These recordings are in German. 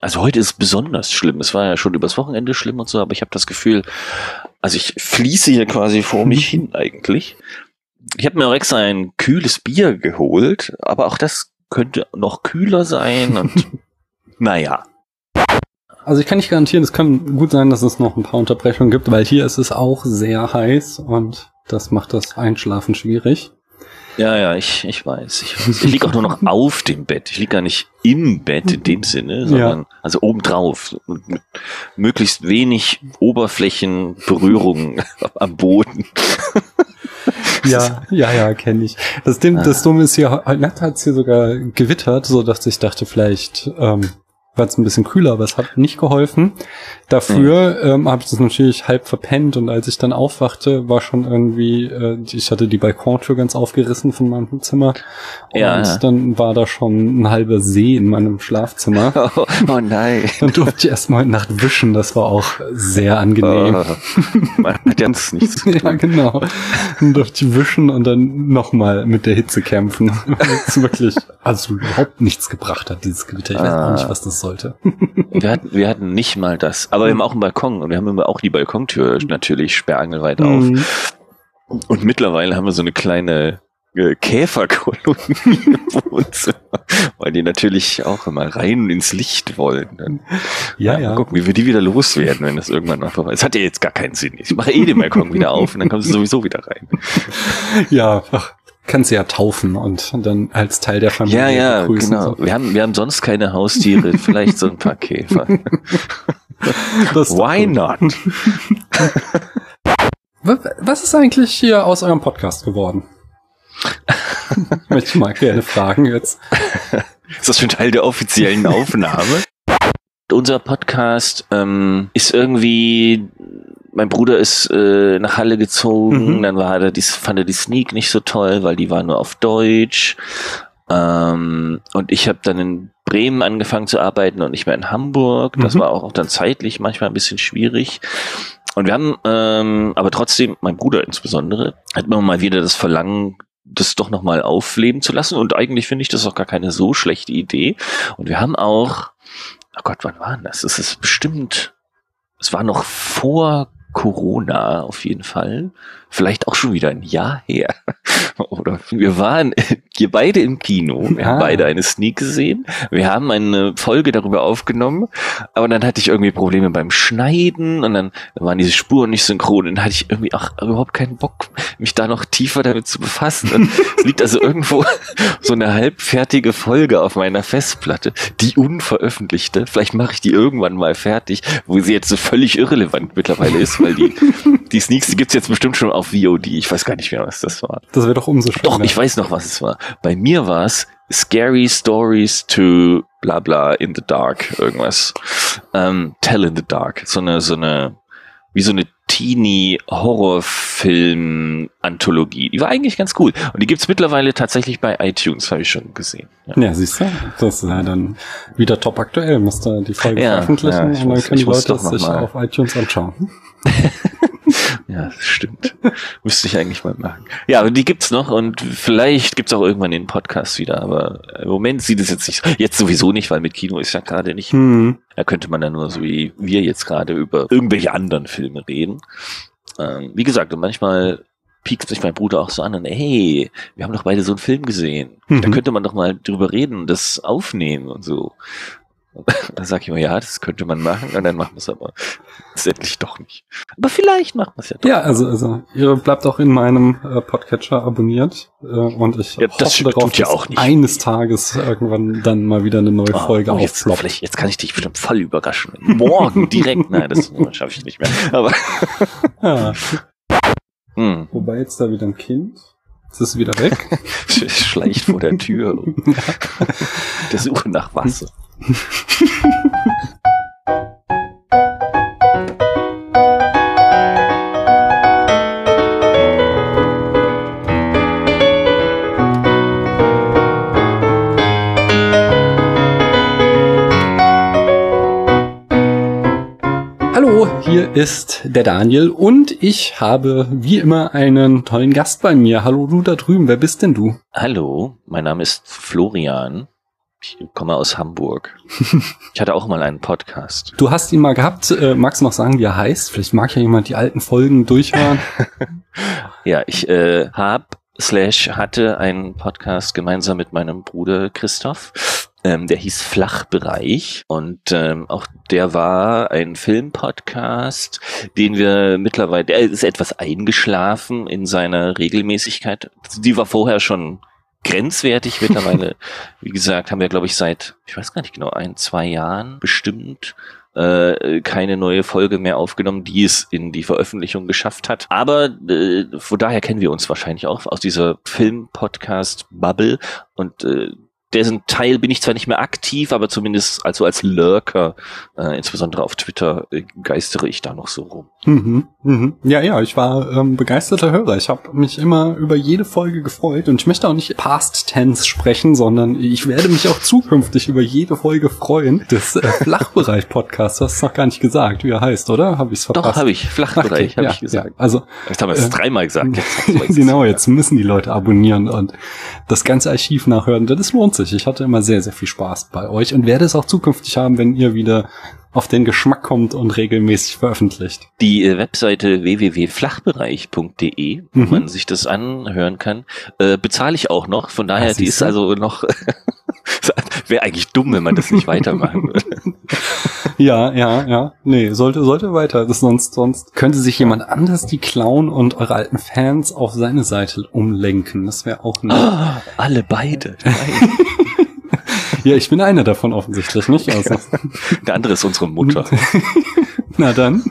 also heute ist es besonders schlimm. Es war ja schon übers Wochenende schlimm und so, aber ich habe das Gefühl, also ich fließe hier quasi vor mich hin eigentlich. Ich habe mir auch extra ein kühles Bier geholt, aber auch das könnte noch kühler sein und naja. Also ich kann nicht garantieren, es kann gut sein, dass es noch ein paar Unterbrechungen gibt, weil hier ist es auch sehr heiß und das macht das Einschlafen schwierig. Ja, ja, ich, ich weiß. Ich, weiß. ich liege auch nur noch auf dem Bett. Ich liege gar nicht im Bett in dem Sinne, sondern ja. also obendrauf. Mit möglichst wenig Oberflächenberührung am Boden. ja, ja, ja, kenne ich. Das, Ding, das Dumme ist hier, heute hat es hier sogar gewittert, so dass ich dachte, vielleicht ähm, war es ein bisschen kühler, aber es hat nicht geholfen. Dafür mhm. ähm, habe ich das natürlich halb verpennt und als ich dann aufwachte, war schon irgendwie, äh, ich hatte die Balkontür ganz aufgerissen von meinem Zimmer und ja. dann war da schon ein halber See in meinem Schlafzimmer. Oh, oh nein. Dann durfte ich erstmal heute Nacht wischen, das war auch sehr angenehm. Oh, man hat ja nichts zu tun. Ja, genau. Dann durfte ich wischen und dann nochmal mit der Hitze kämpfen. Das wirklich, also überhaupt nichts gebracht hat, dieses Gewitter. Ich weiß ah. auch nicht, was das sollte. wir, hatten, wir hatten nicht mal das. Aber wir haben auch einen Balkon und wir haben immer auch die Balkontür natürlich sperrangelweit auf. Mhm. Und mittlerweile haben wir so eine kleine äh, Käferkolonie im Wohnzimmer, weil die natürlich auch immer rein ins Licht wollen. Dann, ja, ja. Mal gucken, wie wir die wieder loswerden, wenn das irgendwann noch vorbei ist. Das hat ja jetzt gar keinen Sinn. Ich mache eh den Balkon wieder auf und dann kommen sie sowieso wieder rein. Ja, ach, kannst du ja taufen und dann als Teil der Familie Ja, ja, begrüßen. genau. Wir haben, wir haben sonst keine Haustiere, vielleicht so ein paar Käfer. Why not? Was ist eigentlich hier aus eurem Podcast geworden? Möchte ich mal gerne fragen jetzt. Ist das schon Teil der offiziellen Aufnahme? Unser Podcast ähm, ist irgendwie mein Bruder ist äh, nach Halle gezogen, mhm. dann war er, die, fand er die Sneak nicht so toll, weil die war nur auf Deutsch. Ähm, und ich habe dann in Bremen angefangen zu arbeiten und nicht mehr in Hamburg. Das mhm. war auch dann zeitlich manchmal ein bisschen schwierig. Und wir haben, ähm, aber trotzdem, mein Bruder insbesondere, hat immer mal wieder das Verlangen, das doch nochmal aufleben zu lassen. Und eigentlich finde ich das auch gar keine so schlechte Idee. Und wir haben auch, oh Gott, wann war das? Es ist bestimmt, es war noch vor Corona auf jeden Fall. Vielleicht auch schon wieder ein Jahr her. Oder wir waren hier beide im Kino. Wir ah. haben beide eine Sneak gesehen. Wir haben eine Folge darüber aufgenommen. Aber dann hatte ich irgendwie Probleme beim Schneiden und dann waren diese Spuren nicht synchron. Und dann hatte ich irgendwie auch überhaupt keinen Bock, mich da noch tiefer damit zu befassen. Und es liegt also irgendwo so eine halbfertige Folge auf meiner Festplatte, die unveröffentlichte. Vielleicht mache ich die irgendwann mal fertig, wo sie jetzt so völlig irrelevant mittlerweile ist, weil die, die Sneaks, die gibt's jetzt bestimmt schon auf VOD. Ich weiß gar nicht mehr, was das war. Das wäre doch umso schöner. Doch, ich weiß noch, was es war. Bei mir war es Scary Stories to bla bla in the Dark, irgendwas. Ähm, Tell in the Dark. So eine, so eine, wie so eine Teenie-Horrorfilm-Anthologie. Die war eigentlich ganz cool. Und die gibt's mittlerweile tatsächlich bei iTunes, habe ich schon gesehen. Ja, ja siehst du, das ist ja dann wieder top aktuell. Musst du die Folge ja, veröffentlichen ja, und dann können die Leute das sich auf iTunes anschauen. ja, das stimmt. Müsste ich eigentlich mal machen. Ja, aber die gibt's noch und vielleicht gibt's auch irgendwann den Podcast wieder, aber im Moment sieht es jetzt nicht, jetzt sowieso nicht, weil mit Kino ist ja gerade nicht. Hm. Da könnte man dann nur so wie wir jetzt gerade über irgendwelche anderen Filme reden. Ähm, wie gesagt, und manchmal piekt sich mein Bruder auch so an und hey, wir haben doch beide so einen Film gesehen. Mhm. Da könnte man doch mal drüber reden und das aufnehmen und so. Da sag ich immer, ja, das könnte man machen, und dann machen wir es aber letztendlich doch nicht. Aber vielleicht machen wir es ja doch. Ja, also, also ihr bleibt auch in meinem äh, Podcatcher abonniert äh, und ich ja, hoffe darauf, ja auch nicht. eines Tages irgendwann dann mal wieder eine neue oh, Folge oh, jetzt, vielleicht, jetzt kann ich dich bestimmt voll überraschen. Morgen direkt, nein, das schaffe ich nicht mehr. Aber ja. hm. Wobei jetzt da wieder ein Kind. Jetzt ist es wieder weg. Schleicht vor der Tür. der Suche nach Wasser. ist der Daniel und ich habe wie immer einen tollen Gast bei mir. Hallo du da drüben, wer bist denn du? Hallo, mein Name ist Florian Ich komme aus Hamburg. Ich hatte auch mal einen Podcast. Du hast ihn mal gehabt. Äh, magst du noch sagen, wie er heißt? Vielleicht mag ja jemand die alten Folgen durchhören. ja, ich äh, hab slash hatte einen Podcast gemeinsam mit meinem Bruder Christoph. Ähm, der hieß Flachbereich und ähm, auch der war ein Filmpodcast, den wir mittlerweile, der ist etwas eingeschlafen in seiner Regelmäßigkeit. Die war vorher schon grenzwertig mittlerweile. Wie gesagt, haben wir, glaube ich, seit, ich weiß gar nicht genau, ein, zwei Jahren bestimmt äh, keine neue Folge mehr aufgenommen, die es in die Veröffentlichung geschafft hat. Aber äh, von daher kennen wir uns wahrscheinlich auch aus dieser Film-Podcast-Bubble und äh, dessen Teil bin ich zwar nicht mehr aktiv, aber zumindest also als Lurker, äh, insbesondere auf Twitter, äh, geistere ich da noch so rum. Mhm, mhm. Ja, ja, ich war ähm, begeisterter Hörer. Ich habe mich immer über jede Folge gefreut und ich möchte auch nicht Past Tense sprechen, sondern ich werde mich auch zukünftig über jede Folge freuen des äh, Flachbereich-Podcasts. Du hast es noch gar nicht gesagt, wie er heißt, oder? Habe ich es verpasst? Doch, habe ich. Flachbereich, okay, habe ja, ich gesagt. Ja, also, Jetzt haben wir es äh, dreimal gesagt. Jetzt genau, jetzt müssen die Leute abonnieren und das ganze Archiv nachhören. Das lohnt sich. Ich hatte immer sehr, sehr viel Spaß bei euch und werde es auch zukünftig haben, wenn ihr wieder auf den Geschmack kommt und regelmäßig veröffentlicht. Die äh, Webseite www.flachbereich.de, wo mhm. man sich das anhören kann, äh, bezahle ich auch noch. Von daher, die ist also noch Wäre eigentlich dumm, wenn man das nicht weitermachen würde. ja, ja, ja. Nee, sollte, sollte weiter. Das sonst, sonst könnte sich jemand anders die klauen und eure alten Fans auf seine Seite umlenken. Das wäre auch nett. Oh, alle beide. ja, ich bin einer davon offensichtlich, nicht? Also. Der andere ist unsere Mutter. Na dann.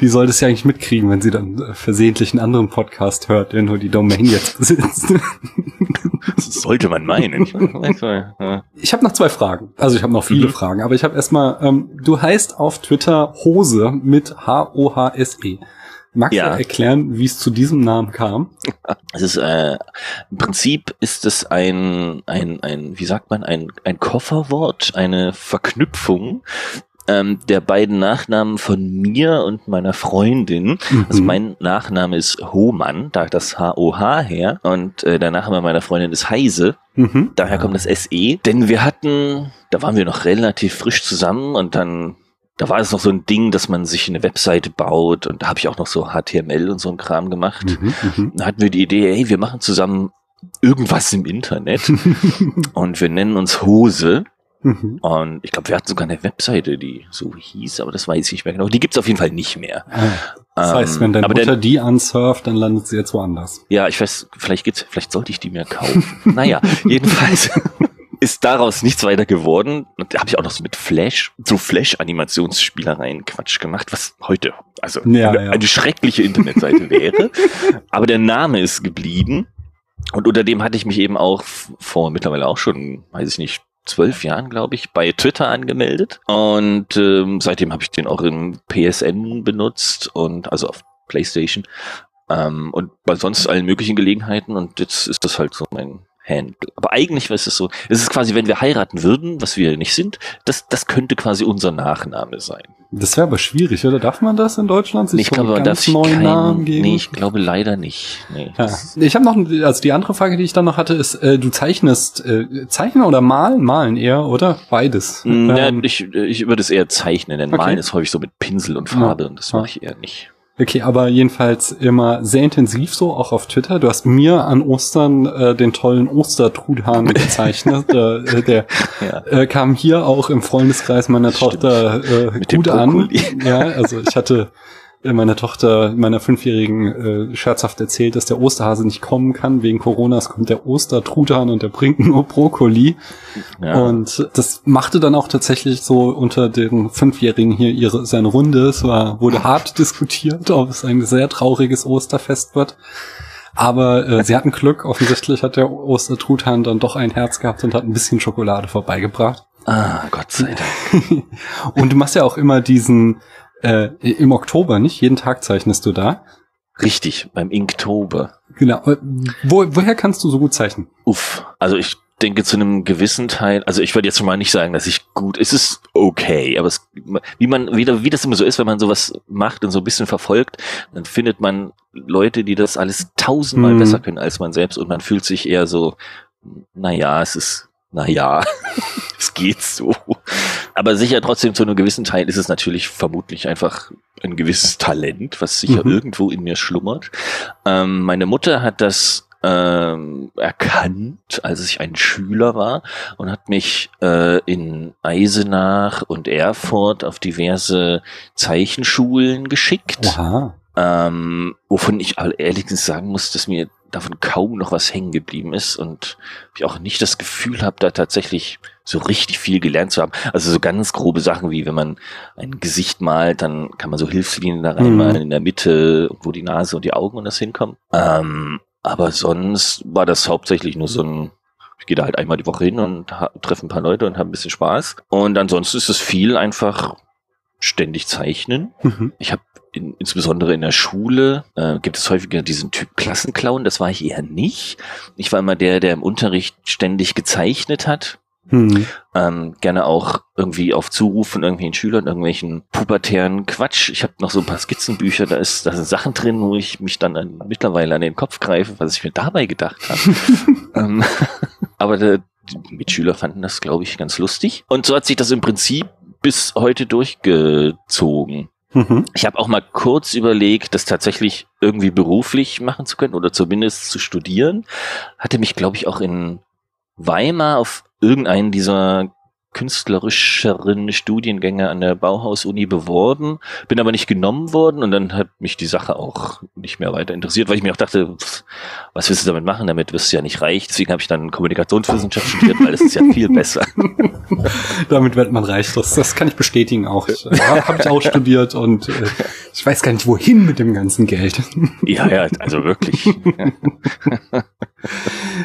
die sollte es ja eigentlich mitkriegen, wenn sie dann versehentlich einen anderen Podcast hört, der nur die Domain jetzt besitzt. das sollte man meinen. Ich habe noch zwei Fragen. Also ich habe noch viele mhm. Fragen, aber ich habe erstmal, ähm, du heißt auf Twitter Hose mit H-O-H-S-E. Magst ja. du erklären, wie es zu diesem Namen kam? Es ist äh, im Prinzip ist es ein ein ein wie sagt man ein ein Kofferwort, eine Verknüpfung ähm, der beiden Nachnamen von mir und meiner Freundin. Mhm. Also mein Nachname ist Hohmann, da das H-O-H her. Und äh, der Nachname meiner Freundin ist Heise. Mhm. Daher kommt das S-E. Denn wir hatten, da waren wir noch relativ frisch zusammen und dann da war es noch so ein Ding, dass man sich eine Webseite baut und da habe ich auch noch so HTML und so ein Kram gemacht. Mhm, mhm, da hatten wir die Idee, hey, wir machen zusammen irgendwas im Internet und wir nennen uns Hose Mhm. Und ich glaube, wir hatten sogar eine Webseite, die so hieß, aber das weiß ich nicht mehr genau. Die gibt's auf jeden Fall nicht mehr. Ah, das heißt, wenn deine Mutter der, die ansurft, dann landet sie jetzt woanders. Ja, ich weiß, vielleicht gibt's, vielleicht sollte ich die mir kaufen. naja, jedenfalls ist daraus nichts weiter geworden. Und da habe ich auch noch so mit Flash, so Flash-Animationsspielereien Quatsch gemacht, was heute also ja, eine, ja. eine schreckliche Internetseite wäre. Aber der Name ist geblieben. Und unter dem hatte ich mich eben auch vor mittlerweile auch schon, weiß ich nicht, zwölf Jahren, glaube ich, bei Twitter angemeldet. Und ähm, seitdem habe ich den auch im PSN benutzt und also auf PlayStation. Ähm, und bei sonst allen möglichen Gelegenheiten. Und jetzt ist das halt so mein Handle. Aber eigentlich ist es so, es ist quasi, wenn wir heiraten würden, was wir nicht sind, das, das könnte quasi unser Nachname sein. Das wäre aber schwierig, oder? Darf man das in Deutschland? Sich ich glaube, man darf sich keinen Namen geben? Nee, ich glaube leider nicht. Nee, ja. Ich habe noch, also die andere Frage, die ich dann noch hatte, ist, äh, du zeichnest, äh, zeichnen oder malen? Malen eher, oder? Beides. Mm, ja, ähm, ich, ich würde es eher zeichnen, denn okay. malen ist häufig so mit Pinsel und Farbe ja. und das mache ich eher nicht. Okay, aber jedenfalls immer sehr intensiv so, auch auf Twitter. Du hast mir an Ostern äh, den tollen Ostertruthahn gezeichnet. äh, der ja. äh, kam hier auch im Freundeskreis meiner Stimmt. Tochter äh, gut an. Ja, also ich hatte äh, meiner Tochter, meiner Fünfjährigen, äh, scherzhaft erzählt, dass der Osterhase nicht kommen kann. Wegen Corona es kommt der Ostertruthahn und der bringt nur Brokkoli. Ja. Und das machte dann auch tatsächlich so unter den Fünfjährigen hier ihre, seine Runde. Es war, wurde hart diskutiert, ob es ein sehr trauriges Osterfest wird. Aber äh, sie hatten Glück. Offensichtlich hat der Ostertruthahn dann doch ein Herz gehabt und hat ein bisschen Schokolade vorbeigebracht. Ah, Gott sei Dank. und du machst ja auch immer diesen äh, im Oktober, nicht? Jeden Tag zeichnest du da. Richtig, beim Inktober. Genau. Äh, wo, woher kannst du so gut zeichnen? Uff, also ich denke zu einem gewissen Teil, also ich würde jetzt schon mal nicht sagen, dass ich gut, es ist okay, aber es, wie man, wie, wie das immer so ist, wenn man sowas macht und so ein bisschen verfolgt, dann findet man Leute, die das alles tausendmal hm. besser können als man selbst und man fühlt sich eher so naja, es ist, naja, es geht so. Aber sicher trotzdem zu einem gewissen Teil ist es natürlich vermutlich einfach ein gewisses Talent, was sicher mhm. irgendwo in mir schlummert. Ähm, meine Mutter hat das ähm, erkannt, als ich ein Schüler war und hat mich äh, in Eisenach und Erfurt auf diverse Zeichenschulen geschickt. Aha. Ähm, wovon ich ehrlich gesagt sagen muss, dass mir davon kaum noch was hängen geblieben ist und ich auch nicht das Gefühl habe, da tatsächlich so richtig viel gelernt zu haben. Also so ganz grobe Sachen wie wenn man ein Gesicht malt, dann kann man so Hilfslinien da reinmalen mhm. in der Mitte, wo die Nase und die Augen und das hinkommen. Ähm, aber sonst war das hauptsächlich nur so ein, ich gehe da halt einmal die Woche hin und treffe ein paar Leute und habe ein bisschen Spaß. Und ansonsten ist es viel einfach ständig zeichnen. Mhm. Ich habe in, insbesondere in der Schule äh, gibt es häufiger diesen Typ Klassenclown. Das war ich eher nicht. Ich war immer der, der im Unterricht ständig gezeichnet hat. Hm. Ähm, gerne auch irgendwie auf Zuruf von irgendwelchen Schülern, irgendwelchen pubertären Quatsch. Ich habe noch so ein paar Skizzenbücher, da ist da sind Sachen drin, wo ich mich dann an, mittlerweile an den Kopf greife, was ich mir dabei gedacht habe. ähm, aber der, die Mitschüler fanden das, glaube ich, ganz lustig. Und so hat sich das im Prinzip bis heute durchgezogen. Mhm. Ich habe auch mal kurz überlegt, das tatsächlich irgendwie beruflich machen zu können oder zumindest zu studieren. Hatte mich, glaube ich, auch in Weimar auf irgendeinen dieser künstlerischeren Studiengänge an der Bauhaus-Uni beworben, bin aber nicht genommen worden und dann hat mich die Sache auch nicht mehr weiter interessiert, weil ich mir auch dachte, was willst du damit machen? Damit wirst du ja nicht reich. Deswegen habe ich dann Kommunikationswissenschaft studiert, weil das ist ja viel besser. damit wird man reich. Das, das kann ich bestätigen auch. Ja, habe ich auch studiert und äh, ich weiß gar nicht, wohin mit dem ganzen Geld. ja, ja, also wirklich.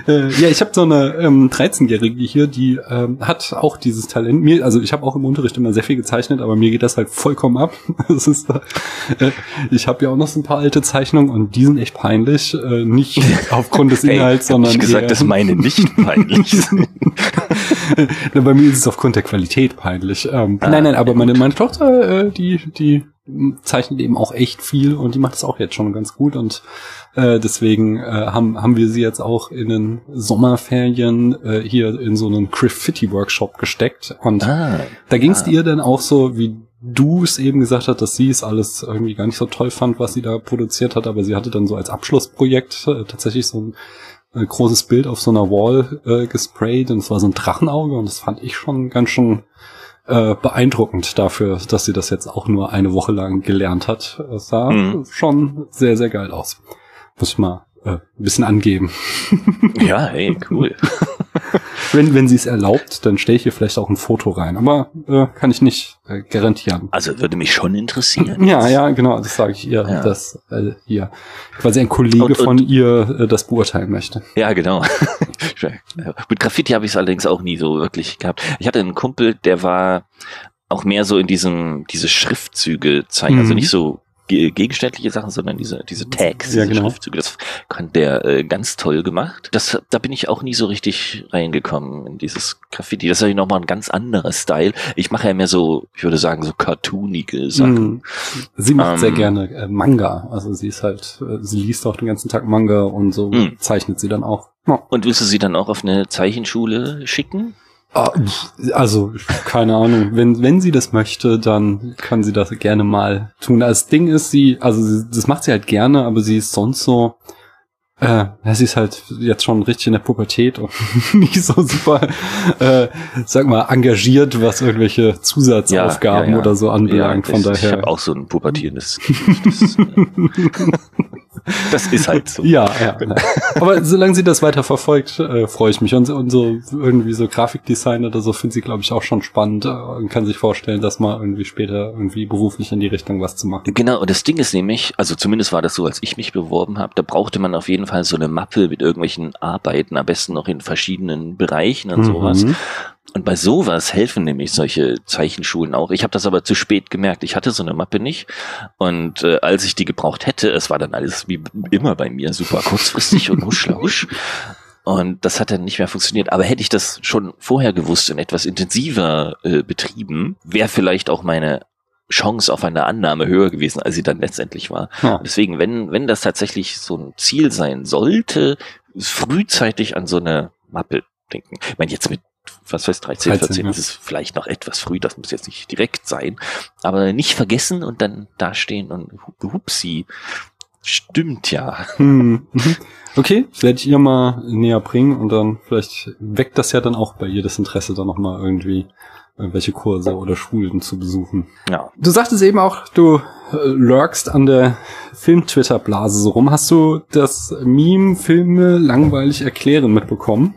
äh, ja, ich habe so eine ähm, 13-Jährige hier, die ähm, hat auch dieses Talent. Mir, also ich habe auch im Unterricht immer sehr viel gezeichnet, aber mir geht das halt vollkommen ab. das ist, äh, ich habe ja auch noch so ein paar alte Zeichnungen und die sind echt peinlich. Äh, nicht aufgrund des Inhalts, hey, sondern. Ich gesagt, dass meine nicht peinlich sind. Bei mir ist es aufgrund der Qualität peinlich. Ähm, ah, nein, nein, aber meine, meine Tochter, äh, die, die zeichnet eben auch echt viel und die macht es auch jetzt schon ganz gut und äh, deswegen äh, haben, haben wir sie jetzt auch in den Sommerferien äh, hier in so einen Graffiti-Workshop gesteckt. Und ah, da ging es ah. ihr dann auch so, wie du es eben gesagt hast, dass sie es alles irgendwie gar nicht so toll fand, was sie da produziert hat, aber sie hatte dann so als Abschlussprojekt äh, tatsächlich so ein ein großes Bild auf so einer Wall äh, gesprayt und es war so ein Drachenauge und das fand ich schon ganz schön äh, beeindruckend dafür, dass sie das jetzt auch nur eine Woche lang gelernt hat. Es sah mhm. schon sehr, sehr geil aus. Muss mal äh, ein bisschen angeben. Ja, hey, cool. wenn wenn sie es erlaubt, dann stelle ich hier vielleicht auch ein Foto rein. Aber äh, kann ich nicht äh, garantieren. Also würde mich schon interessieren. Ja, ja, genau. Das sage ich ihr, ja. dass äh, hier quasi ein Kollege und, und, von ihr äh, das beurteilen möchte. Ja, genau. Mit Graffiti habe ich es allerdings auch nie so wirklich gehabt. Ich hatte einen Kumpel, der war auch mehr so in diesem diese Schriftzüge zeigen, also mhm. also nicht so gegenständliche Sachen, sondern diese, diese Tags, diese ja, genau. Schriftzüge. Das kann der äh, ganz toll gemacht. Das, da bin ich auch nie so richtig reingekommen in dieses Graffiti. Das ist ja nochmal ein ganz anderer Style. Ich mache ja mehr so, ich würde sagen, so cartoonige Sachen. Mm. Sie macht ähm, sehr gerne äh, Manga. Also sie ist halt, äh, sie liest auch den ganzen Tag Manga und so mm. zeichnet sie dann auch. Ja. Und willst du sie dann auch auf eine Zeichenschule schicken? Ah, also, keine Ahnung. Wenn, wenn sie das möchte, dann kann sie das gerne mal tun. Das Ding ist, sie, also, das macht sie halt gerne, aber sie ist sonst so, äh, sie ist halt jetzt schon richtig in der Pubertät und nicht so super, äh, sag mal, engagiert, was irgendwelche Zusatzaufgaben ja, ja, ja. oder so anbelangt. Von daher. Ich habe auch so ein pubertierendes. das, ist halt so. Ja, ja. Aber solange sie das weiter verfolgt, äh, freue ich mich. Und, und so irgendwie so Grafikdesign oder so finde sie, glaube ich, auch schon spannend äh, und kann sich vorstellen, dass mal irgendwie später irgendwie beruflich in die Richtung was zu machen. Genau, und das Ding ist nämlich, also zumindest war das so, als ich mich beworben habe, da brauchte man auf jeden Fall so eine Mappe mit irgendwelchen Arbeiten, am besten noch in verschiedenen Bereichen und mhm. sowas. Und bei sowas helfen nämlich solche Zeichenschulen auch. Ich habe das aber zu spät gemerkt. Ich hatte so eine Mappe nicht. Und äh, als ich die gebraucht hätte, es war dann alles wie immer bei mir super kurzfristig und huschlausch. Und das hat dann nicht mehr funktioniert. Aber hätte ich das schon vorher gewusst und etwas intensiver äh, betrieben, wäre vielleicht auch meine Chance auf eine Annahme höher gewesen, als sie dann letztendlich war. Ja. Deswegen, wenn, wenn das tatsächlich so ein Ziel sein sollte, frühzeitig an so eine Mappe denken. Ich meine, jetzt mit was weiß 13, 13 14 ja. ist es vielleicht noch etwas früh, das muss jetzt nicht direkt sein, aber nicht vergessen und dann dastehen und hu- hupsi. Stimmt ja. Hm. mhm. Okay, werde ich ihr mal näher bringen und dann vielleicht weckt das ja dann auch bei ihr das Interesse, dann nochmal irgendwie irgendwelche Kurse oder Schulen zu besuchen. Ja. Du sagtest eben auch, du äh, lurkst an der Film-Twitter-Blase so rum. Hast du das Meme Filme langweilig erklären mitbekommen?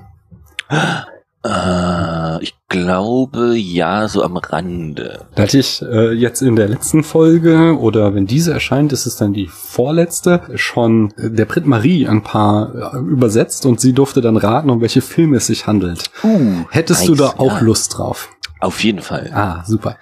Äh, ich glaube, ja, so am Rande. Da hatte ich äh, jetzt in der letzten Folge oder wenn diese erscheint, ist es dann die vorletzte, schon äh, der Brit Marie ein paar äh, übersetzt und sie durfte dann raten, um welche Filme es sich handelt. Uh, Hättest du nice, da auch ja. Lust drauf? Auf jeden Fall. Ah, super.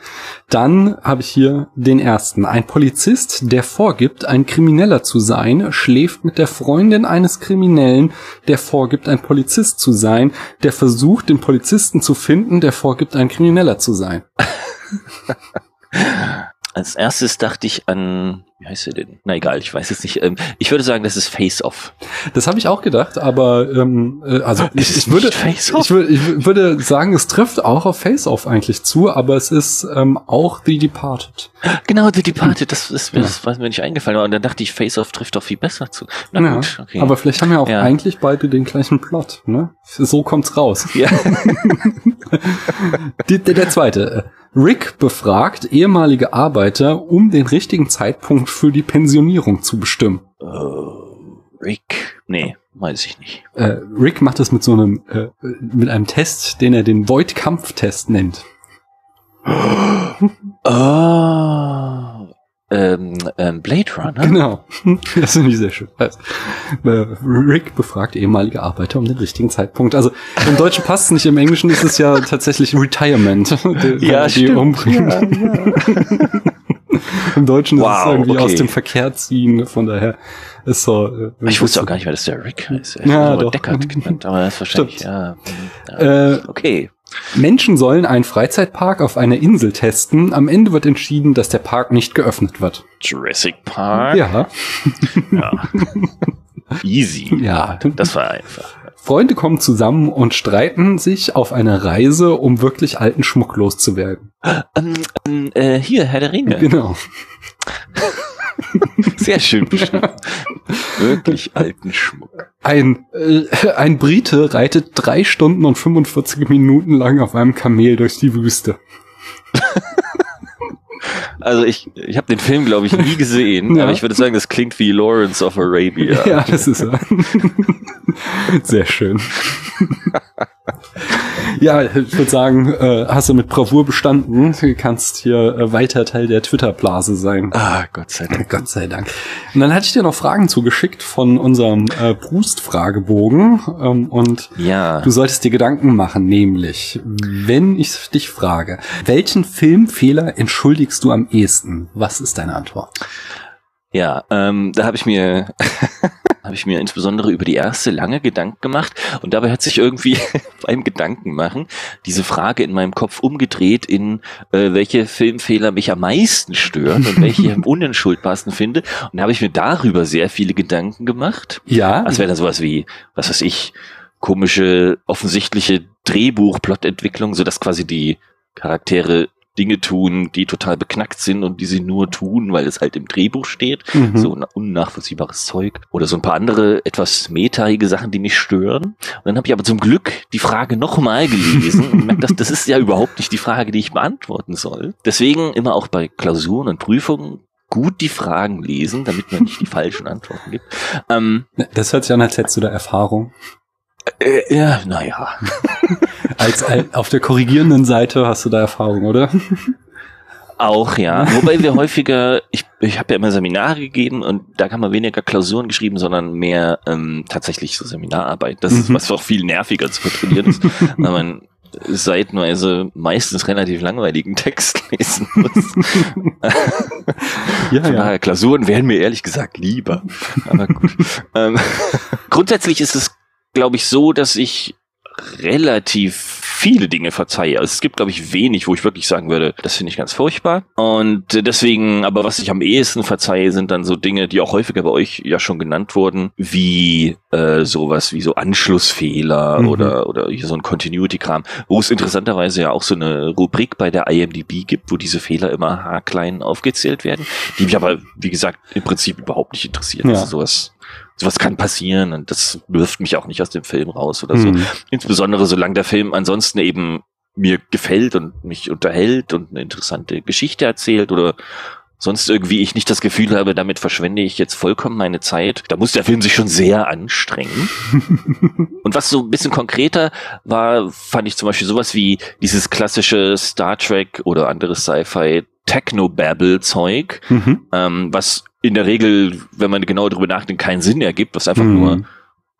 Dann habe ich hier den ersten. Ein Polizist, der vorgibt, ein Krimineller zu sein, schläft mit der Freundin eines Kriminellen, der vorgibt, ein Polizist zu sein, der versucht, den Polizisten zu finden, der vorgibt, ein Krimineller zu sein. Als erstes dachte ich an, wie heißt sie denn? Na egal, ich weiß jetzt nicht. Ähm, ich würde sagen, das ist Face Off. Das habe ich auch gedacht, aber ähm, äh, also ich, es ich würde ich, würde ich würde sagen, es trifft auch auf Face Off eigentlich zu, aber es ist ähm, auch The Departed. Genau, The Departed, das ist mir, das war mir nicht eingefallen. Und dann dachte ich, Face Off trifft doch viel besser zu. Na Ja, gut, okay. Aber vielleicht haben ja auch Ja. eigentlich beide den gleichen Plot, ne? So kommt's raus. ja. Die, der, der zweite. Rick befragt ehemalige Arbeiter, um den richtigen Zeitpunkt für die Pensionierung zu bestimmen. Oh, Rick. Nee, weiß ich nicht. Äh, Rick macht das mit so einem, äh, mit einem Test, den er den Void-Kampf-Test nennt. Oh. Ähm, ähm, Blade Runner? Genau. Das finde ich sehr schön. Also, äh, Rick befragt ehemalige Arbeiter um den richtigen Zeitpunkt. Also im Deutschen passt es nicht, im Englischen ist es ja tatsächlich Retirement. die- Ja, die stimmt. umbringen. Im Deutschen ist es Wow, irgendwie okay. aus dem Verkehr ziehen, von daher ist so. äh, Ich wusste auch gar nicht mehr, dass der Rick heißt. Ich Ja, ja, doch. Deckard genannt, aber das ist wahrscheinlich, Stimmt. ja. ja. Äh, Okay. Menschen sollen einen Freizeitpark auf einer Insel testen. Am Ende wird entschieden, dass der Park nicht geöffnet wird. Jurassic Park. Ja, Ja. Easy. ja. Das war einfach. Freunde kommen zusammen und streiten sich auf einer Reise, um wirklich alten Schmuck loszuwerden. Ähm, ähm, äh, hier, Herr der Ringe. Genau. Sehr schön beschrieben. Wirklich alten Schmuck. Ein, äh, ein Brite reitet drei Stunden und 45 Minuten lang auf einem Kamel durch die Wüste. Also ich, ich habe den Film, glaube ich, nie gesehen, Ja. aber ich würde sagen, das klingt wie Lawrence of Arabia. Ja, das ist er. Sehr schön. Ja, ich würde sagen, äh, hast du mit Bravour bestanden. Du kannst hier äh, weiter Teil der Twitter-Blase sein. Ah, Gott sei Dank. Gott sei Dank. Und dann hatte ich dir noch Fragen zugeschickt von unserem äh, Brust-Fragebogen. Ähm, und Ja. du solltest dir Gedanken machen, nämlich, wenn ich dich frage, welchen Filmfehler entschuldigst du am ehesten? Was ist deine Antwort? Ja, ähm, da habe ich mir habe ich mir insbesondere über die erste lange Gedanken gemacht und dabei hat sich irgendwie beim Gedanken machen diese Frage in meinem Kopf umgedreht in äh, welche Filmfehler mich am meisten stören und welche ich am unentschuldbarsten finde und da habe ich mir darüber sehr viele Gedanken gemacht. Ja, Das wäre dann sowas wie, was weiß ich, komische, offensichtliche Drehbuch-Plotentwicklung, sodass quasi die Charaktere Dinge tun, die total beknackt sind und die sie nur tun, weil es halt im Drehbuch steht. Mhm. So un- unnachvollziehbares Zeug. Oder so ein paar andere etwas metaige Sachen, die mich stören. Und dann habe ich aber zum Glück die Frage nochmal gelesen und merkt, das, das ist ja überhaupt nicht die Frage, die ich beantworten soll. Deswegen immer auch bei Klausuren und Prüfungen gut die Fragen lesen, damit man nicht die falschen Antworten gibt. Ähm, das hört sich an, als hättest du da Erfahrung. Äh, ja, naja. Als, als auf der korrigierenden Seite hast du da Erfahrung, oder? Auch ja. Wobei wir häufiger, ich, ich habe ja immer Seminare gegeben und da kann man weniger Klausuren geschrieben, sondern mehr ähm, tatsächlich so Seminararbeit. Das ist Mhm. was auch viel nerviger zu kontrollieren ist, weil man seitenweise meistens relativ langweiligen Text lesen muss. Ja, Von ja. Klausuren wären mir ehrlich gesagt lieber. Aber gut. ähm, grundsätzlich ist es, glaube ich, so, dass ich relativ viele Dinge verzeihe. Also es gibt, glaube ich, wenig, wo ich wirklich sagen würde, das finde ich ganz furchtbar. Und deswegen, aber was ich am ehesten verzeihe, sind dann so Dinge, die auch häufiger bei euch ja schon genannt wurden, wie äh, sowas wie so Anschlussfehler mhm. oder, oder so ein Continuity-Kram, wo es interessanterweise ja auch so eine Rubrik bei der IMDb gibt, wo diese Fehler immer haarklein aufgezählt werden, die mich aber, wie gesagt, im Prinzip überhaupt nicht interessieren. Ja. Also sowas sowas kann passieren und das wirft mich auch nicht aus dem Film raus oder so. Mhm. Insbesondere solange der Film ansonsten eben mir gefällt und mich unterhält und eine interessante Geschichte erzählt oder sonst irgendwie ich nicht das Gefühl habe, damit verschwende ich jetzt vollkommen meine Zeit. Da muss der Film sich schon sehr anstrengen. und was so ein bisschen konkreter war, fand ich zum Beispiel sowas wie dieses klassische Star Trek oder anderes Sci-Fi Techno-Babble-Zeug, mhm. ähm, was in der Regel, wenn man genau darüber nachdenkt, keinen Sinn ergibt, was einfach mhm. nur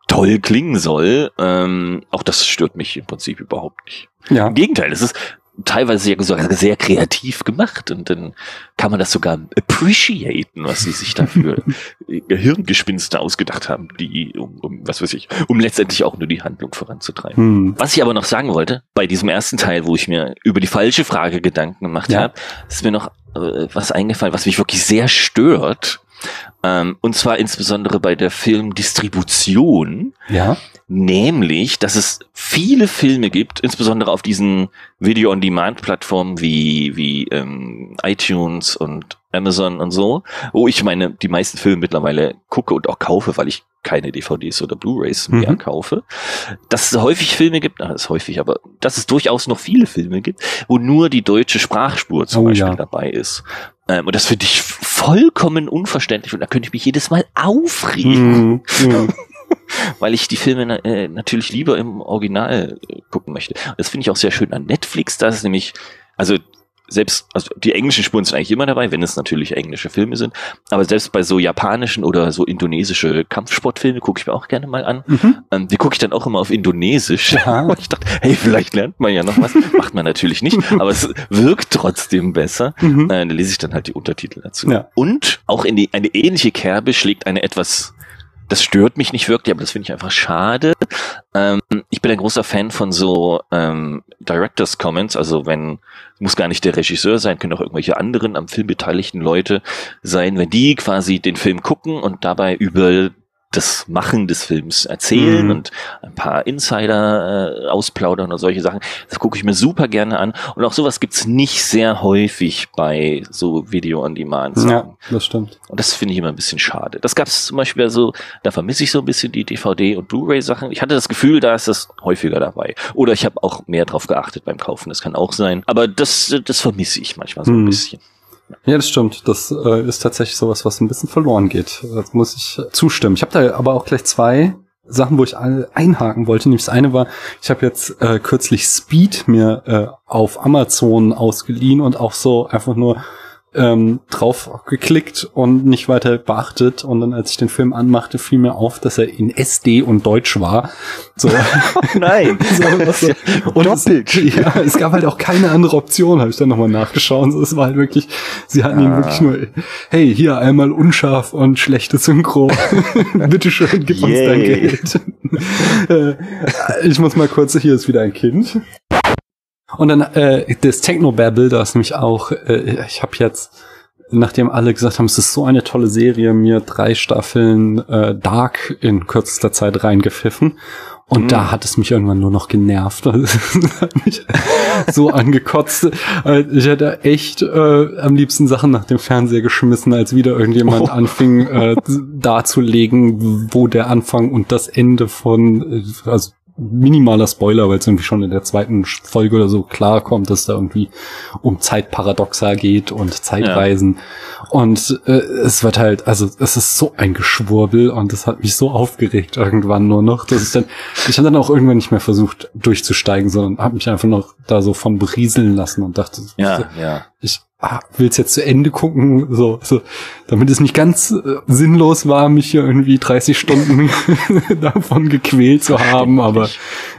toll klingen soll. Ähm, auch das stört mich im Prinzip überhaupt nicht. Ja. Im Gegenteil, es ist teilweise sogar sehr kreativ gemacht und dann kann man das sogar appreciaten, was sie sich dafür Hirngespinste ausgedacht haben, die, um, um, was weiß ich, um letztendlich auch nur die Handlung voranzutreiben. Hm. Was ich aber noch sagen wollte, bei diesem ersten Teil, wo ich mir über die falsche Frage Gedanken gemacht ja. habe, ist mir noch äh, was eingefallen, was mich wirklich sehr stört. Ähm, und zwar insbesondere bei der Filmdistribution. Ja. Nämlich, dass es viele Filme gibt, insbesondere auf diesen Video-on-Demand-Plattformen wie, wie ähm, iTunes und Amazon und so, wo ich meine, die meisten Filme mittlerweile gucke und auch kaufe, weil ich keine DVDs oder Blu-rays mehr mhm. kaufe. Dass es häufig Filme gibt, na, das ist häufig, aber dass es durchaus noch viele Filme gibt, wo nur die deutsche Sprachspur zum oh, Beispiel ja. dabei ist. Ähm, und das finde ich vollkommen unverständlich und da könnte ich mich jedes Mal aufregen. Mhm. Mhm. weil ich die Filme äh, natürlich lieber im Original äh, gucken möchte. Das finde ich auch sehr schön an Netflix, da ist nämlich, also selbst, also die englischen Spuren sind eigentlich immer dabei, wenn es natürlich englische Filme sind, aber selbst bei so japanischen oder so indonesische Kampfsportfilme gucke ich mir auch gerne mal an. Mhm. Ähm, die gucke ich dann auch immer auf Indonesisch. Ja. Und ich dachte, hey, vielleicht lernt man ja noch was. Macht man natürlich nicht, aber es wirkt trotzdem besser. Mhm. Äh, da lese ich dann halt die Untertitel dazu. Ja. Und auch in die, eine ähnliche Kerbe schlägt eine etwas das stört mich nicht wirklich, aber das finde ich einfach schade. Ähm, ich bin ein großer Fan von so ähm, Directors Comments, also wenn, muss gar nicht der Regisseur sein, können auch irgendwelche anderen am Film beteiligten Leute sein, wenn die quasi den Film gucken und dabei über das Machen des Films erzählen mhm. und ein paar Insider äh, ausplaudern und solche Sachen. Das gucke ich mir super gerne an. Und auch sowas gibt's nicht sehr häufig bei so Video-on-Demand. Ja, das stimmt. Und das finde ich immer ein bisschen schade. Das gab's zum Beispiel so, da vermisse ich so ein bisschen die DVD- und Blu-ray-Sachen. Ich hatte das Gefühl, da ist das häufiger dabei. Oder ich habe auch mehr drauf geachtet beim Kaufen. Das kann auch sein. Aber das, das vermisse ich manchmal so mhm. ein bisschen. Ja, das stimmt. Das äh, ist tatsächlich sowas, was ein bisschen verloren geht. Das muss ich zustimmen. Ich habe da aber auch gleich zwei Sachen, wo ich einhaken wollte. Nämlich das eine war, ich habe jetzt äh, kürzlich Speed mir äh, auf Amazon ausgeliehen und auch so einfach nur ähm, drauf geklickt und nicht weiter beachtet. Und dann, als ich den Film anmachte, fiel mir auf, dass er in SD und Deutsch war. So. Nein. so, so. Und Doppelt. Es, ja, es gab halt auch keine andere Option, habe ich dann nochmal nachgeschaut. So, es war halt wirklich, sie hatten ah. ihn wirklich nur, hey, hier einmal unscharf und schlechte Synchro. Bitteschön, gib Yay. uns dein Geld. Äh, ich muss mal kurz, hier ist wieder ein Kind. Und dann äh, das Technobabble, da ist nämlich auch, äh, ich habe jetzt, nachdem alle gesagt haben, es ist so eine tolle Serie, mir drei Staffeln äh, Dark in kürzester Zeit reingepfiffen. Und mhm. da hat es mich irgendwann nur noch genervt. hat mich so angekotzt. Ich hätte echt äh, am liebsten Sachen nach dem Fernseher geschmissen, als wieder irgendjemand oh. anfing äh, darzulegen, wo der Anfang und das Ende von, äh, also minimaler Spoiler, weil es irgendwie schon in der zweiten Folge oder so klar kommt, dass da irgendwie um Zeitparadoxa geht und Zeitreisen. Ja. Und äh, es wird halt, also es ist so ein Geschwurbel und es hat mich so aufgeregt irgendwann nur noch, dass ich dann, ich habe dann auch irgendwann nicht mehr versucht durchzusteigen, sondern habe mich einfach noch da so von berieseln lassen und dachte, ja, ja. ich ah, will's jetzt zu Ende gucken, so, so, damit es nicht ganz äh, sinnlos war, mich hier irgendwie 30 Stunden davon gequält zu haben, aber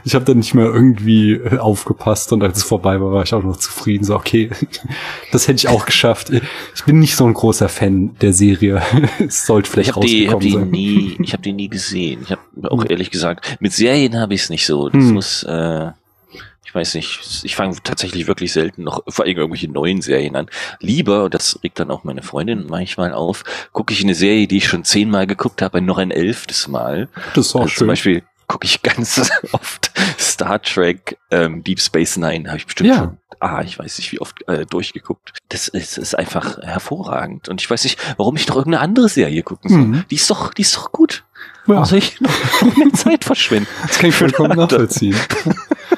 ich habe dann nicht mehr irgendwie äh, aufgepasst und als es vorbei war, war ich auch noch zufrieden, so, okay, das hätte ich auch geschafft. Ich bin nicht so ein großer Fan der Serie. es sollte vielleicht ich hab die, hab die sein. nie, Ich habe die nie gesehen. Ich habe auch ehrlich gesagt, mit Serien habe ich es nicht so. Das Hm. muss, äh, ich weiß nicht, ich fange tatsächlich wirklich selten noch vor allem irgendwelche neuen Serien an. Lieber, und das regt dann auch meine Freundin manchmal auf, gucke ich eine Serie, die ich schon zehnmal geguckt habe, noch ein elftes Mal. Das ist auch Also schön. Zum Beispiel gucke ich ganz oft Star Trek ähm, Deep Space Nine, habe ich bestimmt Ja. schon, ah, ich weiß nicht wie oft äh, durchgeguckt. Das ist, ist einfach hervorragend. Und ich weiß nicht, warum ich noch irgendeine andere Serie gucken soll. Mhm. Die ist doch, die ist doch gut. Ja. Soll ich noch, noch mehr Zeit verschwenden? Das kann ich vollkommen nachvollziehen.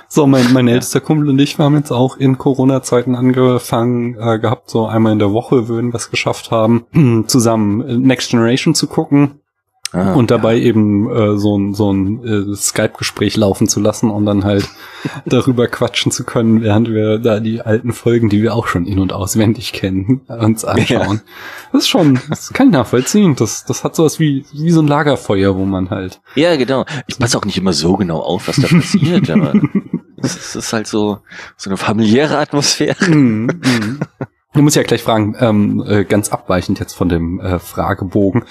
So, mein, mein ältester Kumpel und ich, wir haben jetzt auch in Corona-Zeiten angefangen äh, gehabt, so einmal in der Woche würden wir es geschafft haben, zusammen äh, Next Generation zu gucken Ah, und dabei eben äh, so ein, so ein äh, Skype-Gespräch laufen zu lassen und dann halt darüber quatschen zu können, während wir da die alten Folgen, die wir auch schon in- und auswendig kennen, uns anschauen. Das ist schon, das kann ich nachvollziehen. Das, das hat sowas wie, wie so ein Lagerfeuer, wo man halt Ja, genau. Ich passe auch nicht immer so genau auf, was da passiert, aber es ist, halt so, so eine familiäre Atmosphäre. Mhm, mhm. Du musst ja gleich fragen, ähm, äh, ganz abweichend jetzt von dem äh, Fragebogen,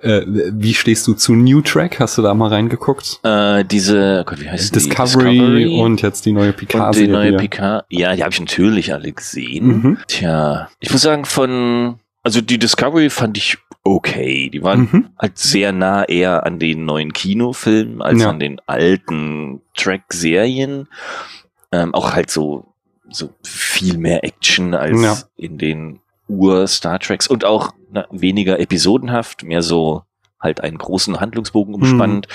äh, wie stehst du zu New Track? Hast du da mal reingeguckt? Äh, diese, oh Gott, wie heißt Discovery, die? und jetzt die neue und die neue Picard. Ja, die habe ich natürlich alle gesehen. Mhm. Tja, ich muss sagen, von, also die Discovery fand ich okay. Die waren Mhm. halt sehr nah eher an den neuen Kinofilmen als Ja. an den alten Track-Serien. Ähm, auch halt so, so viel mehr Action als Ja. in den Ur-Star Treks und auch na, weniger episodenhaft, mehr so halt einen großen Handlungsbogen umspannend.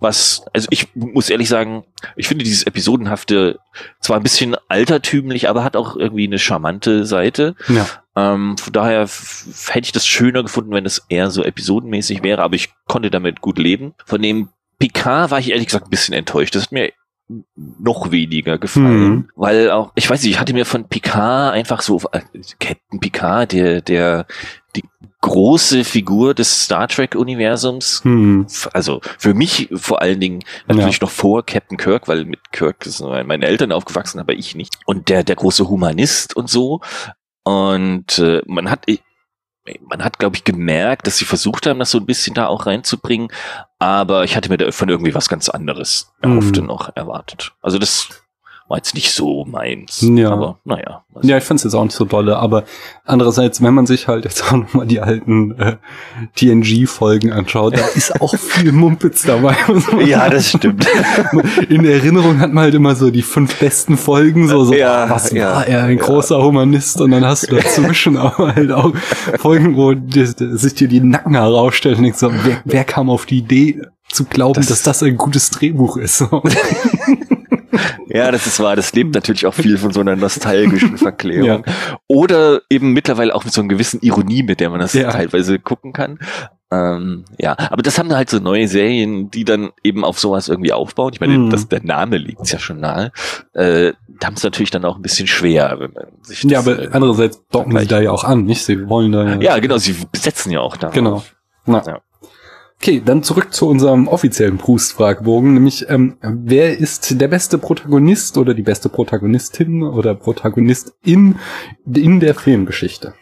Was, also ich muss ehrlich sagen, ich finde dieses Episodenhafte zwar ein bisschen altertümlich, aber hat auch irgendwie eine charmante Seite. Ja. Ähm, von daher hätte ich das schöner gefunden, wenn es eher so episodenmäßig wäre, aber ich konnte damit gut leben. Von dem Picard war ich ehrlich gesagt ein bisschen enttäuscht. Das hat mir noch weniger gefallen, Mhm. weil auch, ich weiß nicht, ich hatte mir von Picard einfach so, äh, Captain Picard, der, der, die große Figur des Star Trek Universums, Hm. f- also für mich vor allen Dingen natürlich noch vor Captain Kirk, weil mit Kirk sind meine Eltern aufgewachsen, aber ich nicht. Und der, der große Humanist und so. Und äh, man hat, man hat, glaube ich, gemerkt, dass sie versucht haben, das so ein bisschen da auch reinzubringen. Aber ich hatte mir davon irgendwie was ganz anderes erhofft Mhm. und noch erwartet. Also das war jetzt nicht so meins. Ja. Aber naja. Ja, ich fand's jetzt auch nicht so dolle, aber andererseits, wenn man sich halt jetzt auch nochmal die alten äh, TNG-Folgen anschaut, da ist auch viel Mumpitz dabei. ja, das stimmt. In Erinnerung hat man halt immer so die fünf besten Folgen, so, so Ja, was ja, war er, ein ja. großer Humanist und dann hast du dazwischen aber halt auch Folgen, wo die, sich dir die Nacken herausstellen und denkst so, wer, wer kam auf die Idee zu glauben, Das- dass das ein gutes Drehbuch ist? Ja, das ist wahr. Das lebt natürlich auch viel von so einer nostalgischen Verklärung. Ja. Oder eben mittlerweile auch mit so einer gewissen Ironie, mit der man das Ja. teilweise gucken kann. Ähm, ja, aber das haben halt so neue Serien, die dann eben auf sowas irgendwie aufbauen. Ich meine, Mhm. das, der Name liegt ja schon nahe. Äh, da haben es natürlich dann auch ein bisschen schwer, wenn man sich Ja, das, aber äh, andererseits docken sie da ja auch an, nicht? Sie wollen da ja, genau, sie besetzen ja auch da. Genau. Na. Ja. Okay, dann zurück zu unserem offiziellen Proust-Fragebogen, nämlich ähm, wer ist der beste Protagonist oder die beste Protagonistin oder Protagonistin in der Filmgeschichte?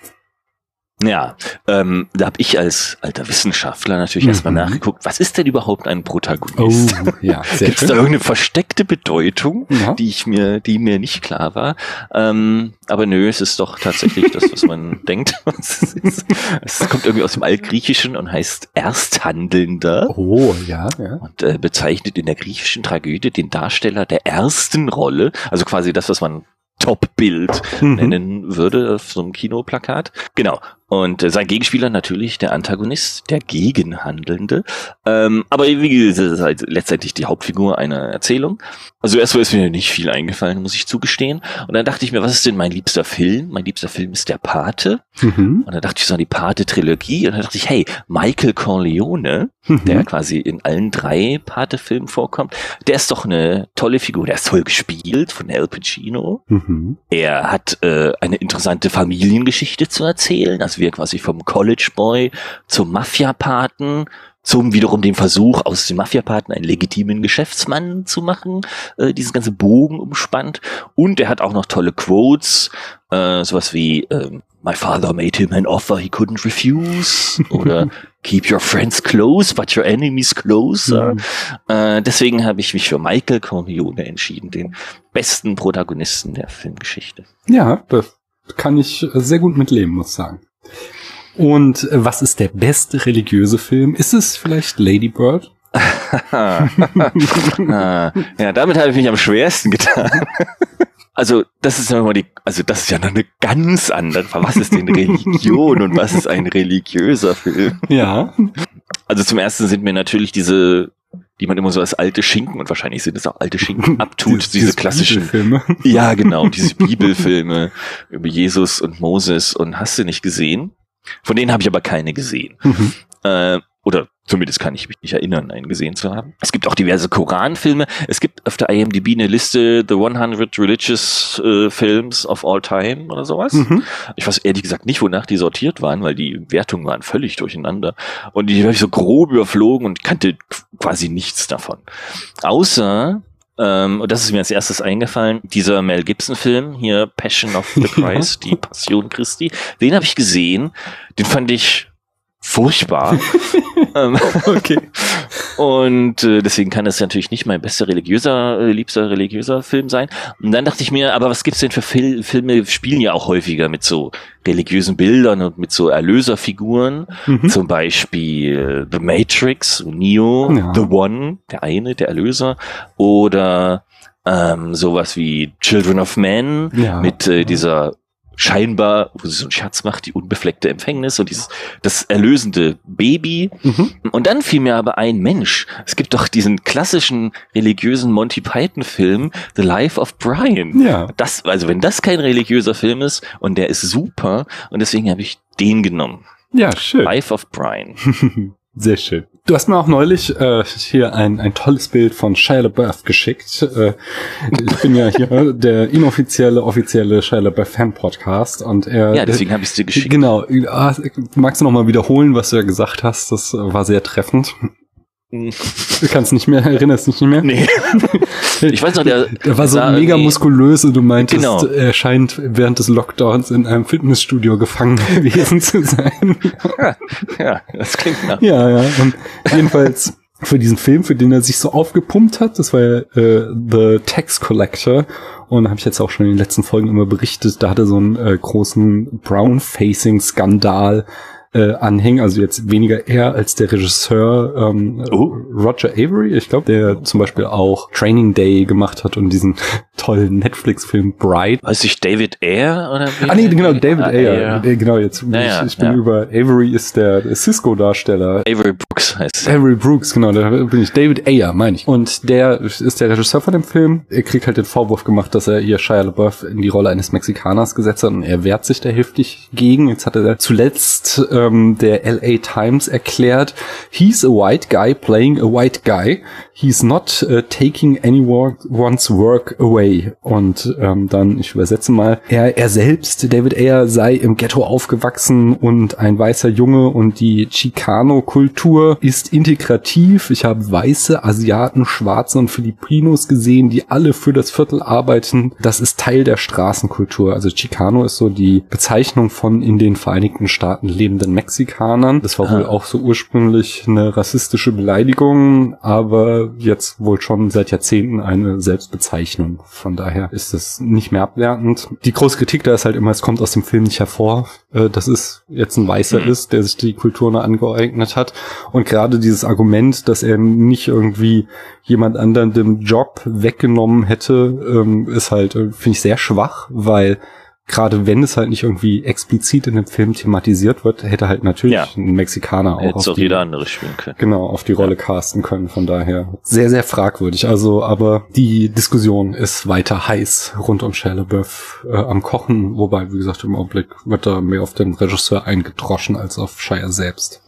Ja, ähm, da habe ich als alter Wissenschaftler natürlich erstmal Mhm. nachgeguckt, was ist denn überhaupt ein Protagonist? Oh, ja, Gibt es da irgendeine versteckte Bedeutung, Ja. die ich mir, die mir nicht klar war? Ähm, aber nö, es ist doch tatsächlich das, was man denkt. es ist. Es kommt irgendwie aus dem Altgriechischen und heißt Ersthandelnder Oh, ja, ja. und äh, bezeichnet in der griechischen Tragödie den Darsteller der ersten Rolle, also quasi das, was man Top-Bild Mhm. nennen würde auf so einem Kinoplakat. Genau. Und äh, sein Gegenspieler natürlich der Antagonist, der Gegenhandelnde. Ähm, aber wie gesagt, das ist halt letztendlich die Hauptfigur einer Erzählung. Also erstmal ist mir nicht viel eingefallen, muss ich zugestehen. Und dann dachte ich mir, was ist denn mein liebster Film? Mein liebster Film ist der Pate. Mhm. Und dann dachte ich so an die Pate-Trilogie. Und dann dachte ich, hey, Michael Corleone, mhm. der quasi in allen drei Pate-Filmen vorkommt, der ist doch eine tolle Figur. Der ist toll gespielt von Al Pacino. Mhm. Er hat äh, eine interessante Familiengeschichte zu erzählen. Also wir quasi vom College Boy zum Mafia-Paten zum wiederum dem Versuch, aus dem Mafia-Paten einen legitimen Geschäftsmann zu machen, äh, diesen ganzen Bogen umspannt. Und er hat auch noch tolle Quotes, äh, sowas wie äh, My father made him an offer he couldn't refuse oder Keep your friends close, but your enemies closer. Mhm. Äh, deswegen habe ich mich für Michael Corleone entschieden, den besten Protagonisten der Filmgeschichte. Ja, das kann ich sehr gut mitleben, muss ich sagen. Und äh, was ist der beste religiöse Film? Ist es vielleicht Lady Bird? ja, damit habe ich mich am schwersten getan. Also, das ist ja immer die, also das ist ja noch eine ganz andere. Was ist denn Religion und was ist ein religiöser Film? Ja. Also zum ersten sind mir natürlich diese, die man immer so als alte Schinken und wahrscheinlich sind es auch alte Schinken abtut, diese, diese klassischen Filme. Ja, genau, diese Bibelfilme über Jesus und Moses und hast du nicht gesehen? Von denen habe ich aber keine gesehen. Mhm. Äh, oder zumindest kann ich mich nicht erinnern, einen gesehen zu haben. Es gibt auch diverse Koranfilme. Es gibt auf der IMDb eine Liste The 100 Religious äh, Films of All Time oder sowas. Mhm. Ich weiß ehrlich gesagt nicht, wonach die sortiert waren, weil die Wertungen waren völlig durcheinander. Und die habe ich so grob überflogen und kannte quasi nichts davon. Außer ähm, und das ist mir als erstes eingefallen, dieser Mel Gibson-Film, hier Passion of the Christ, ja. die Passion Christi, den habe ich gesehen, den fand ich furchtbar. Ähm, okay. Und äh, deswegen kann das natürlich nicht mein bester religiöser, äh, liebster religiöser Film sein. Und dann dachte ich mir, aber was gibt's denn für Fil Filme, spielen ja auch häufiger mit so religiösen Bildern und mit so Erlöserfiguren. Mhm. Zum Beispiel The Matrix, Neo, ja. The One, der eine, der Erlöser. Oder ähm, sowas wie Children of Men ja. mit äh, dieser scheinbar, wo sie so einen Schatz macht, die unbefleckte Empfängnis und dieses, das erlösende Baby. Mhm. Und dann fiel mir aber ein Mensch. Es gibt doch diesen klassischen religiösen Monty Python Film, The Life of Brian. Ja. Das, also wenn das kein religiöser Film ist und der ist super und deswegen habe ich den genommen. Ja, schön. Life of Brian. Sehr schön. Du hast mir auch neulich äh, hier ein, ein tolles Bild von Shia LaBeouf geschickt. Äh, ich bin ja hier der inoffizielle, offizielle Shia LaBeouf Fan Podcast und er. Ja, deswegen habe ich es dir geschickt. Genau. Ah, magst du noch mal wiederholen, was du ja gesagt hast? Das war sehr treffend. Du kannst nicht mehr, erinnerst dich nicht mehr? Nee. Ich weiß noch, der, der war so mega muskulös und du meintest, genau. er scheint während des Lockdowns in einem Fitnessstudio gefangen gewesen zu sein. Ja, ja das klingt nach. Ja, ja. Und jedenfalls für diesen Film, für den er sich so aufgepumpt hat, das war ja äh, The Tax Collector. Und habe ich jetzt auch schon in den letzten Folgen immer berichtet, da hat er so einen äh, großen Brown-Facing-Skandal äh, anhängen. Also jetzt weniger er als der Regisseur ähm, oh. Roger Avery, ich glaube, der zum Beispiel auch Training Day gemacht hat und diesen tollen Netflix-Film Bright. Weiß ich David Ayer oder wie? Ah nee, genau, David ah, Ayer. Ayer. Äh, genau, jetzt naja, ich, ich bin ja. über Avery ist der, Cisco-Darsteller. Avery Brooks heißt er. Avery Brooks, genau, da bin ich. David Ayer, meine ich. Und der ist der Regisseur von dem Film. Er kriegt halt den Vorwurf gemacht, dass er hier Shia LaBeouf in die Rolle eines Mexikaners gesetzt hat und er wehrt sich da heftig gegen. Jetzt hat er zuletzt ähm, der LA Times erklärt, he's a white guy playing a white guy. He's not uh, taking anyone's work away. Und ähm, dann, ich übersetze mal, er, er selbst, David Ayer, sei im Ghetto aufgewachsen und ein weißer Junge und die Chicano-Kultur ist integrativ. Ich habe weiße, Asiaten, Schwarze und Filipinos gesehen, die alle für das Viertel arbeiten. Das ist Teil der Straßenkultur. Also Chicano ist so die Bezeichnung von in den Vereinigten Staaten lebenden Mexikanern. Das war ah. wohl auch so ursprünglich eine rassistische Beleidigung, aber jetzt wohl schon seit Jahrzehnten eine Selbstbezeichnung. Von daher ist es nicht mehr abwertend. Die große Kritik da ist halt immer, es kommt aus dem Film nicht hervor, äh, dass es jetzt ein Weißer mhm. ist, der sich die Kultur noch angeeignet hat. Und gerade dieses Argument, dass er nicht irgendwie jemand anderen den Job weggenommen hätte, ähm, ist halt, äh, finde ich, sehr schwach, weil gerade wenn es halt nicht irgendwie explizit in dem Film thematisiert wird, hätte halt natürlich ja. ein Mexikaner auch, auf auch die, jeder andere spielen können. Genau, auf die Rolle ja. casten können. Von daher sehr, sehr fragwürdig. Also, aber die Diskussion ist weiter heiß rund um Shia LaBeouf äh, am Kochen, wobei, wie gesagt, im Augenblick wird da mehr auf den Regisseur eingedroschen als auf Shia selbst.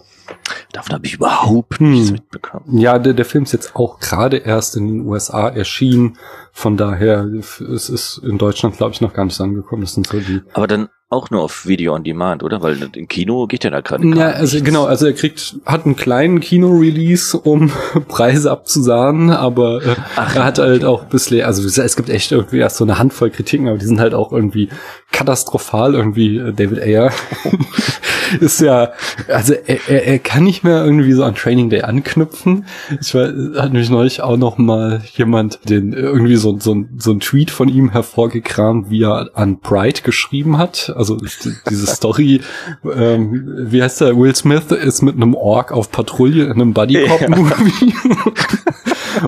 Davon habe ich überhaupt nichts hm. mitbekommen. Ja, der, der Film ist jetzt auch gerade erst in den USA erschienen. Von daher, es ist in Deutschland, glaube ich, noch gar nicht angekommen. Das sind so die. Aber dann auch nur auf Video on Demand, oder? Weil im Kino geht ja da gerade Ja, also nichts. genau, also er kriegt, hat einen kleinen Kino-Release, um Preise abzusahnen, aber äh, Ach, er hat halt auch bislang, also es gibt echt irgendwie erst so eine Handvoll Kritiken, aber die sind halt auch irgendwie katastrophal, irgendwie äh, David Ayer ist ja, also er, er, er kann nicht mehr irgendwie so an Training Day anknüpfen. Ich war, hat nämlich neulich auch noch mal jemand den irgendwie so, so, so ein Tweet von ihm hervorgekramt, wie er an Pride geschrieben hat. Also diese Story, ähm, wie heißt der? Will Smith ist mit einem Ork auf Patrouille in einem Buddy Cop Movie.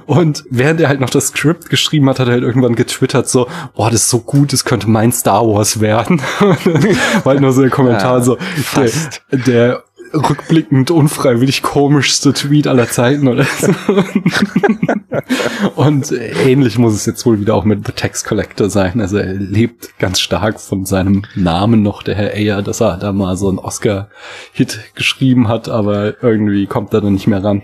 Und während er halt noch das Skript geschrieben hat, hat er halt irgendwann getwittert so, boah, das ist so gut, das könnte mein Star Wars werden. War halt nur so ein Kommentar ja, so, der, der rückblickend unfreiwillig komischste Tweet aller Zeiten oder so. Und ähnlich muss es jetzt wohl wieder auch mit The Text Collector sein. Also er lebt ganz stark von seinem Namen noch, der Herr Ayer, dass er da mal so einen Oscar-Hit geschrieben hat, aber irgendwie kommt er da nicht mehr ran.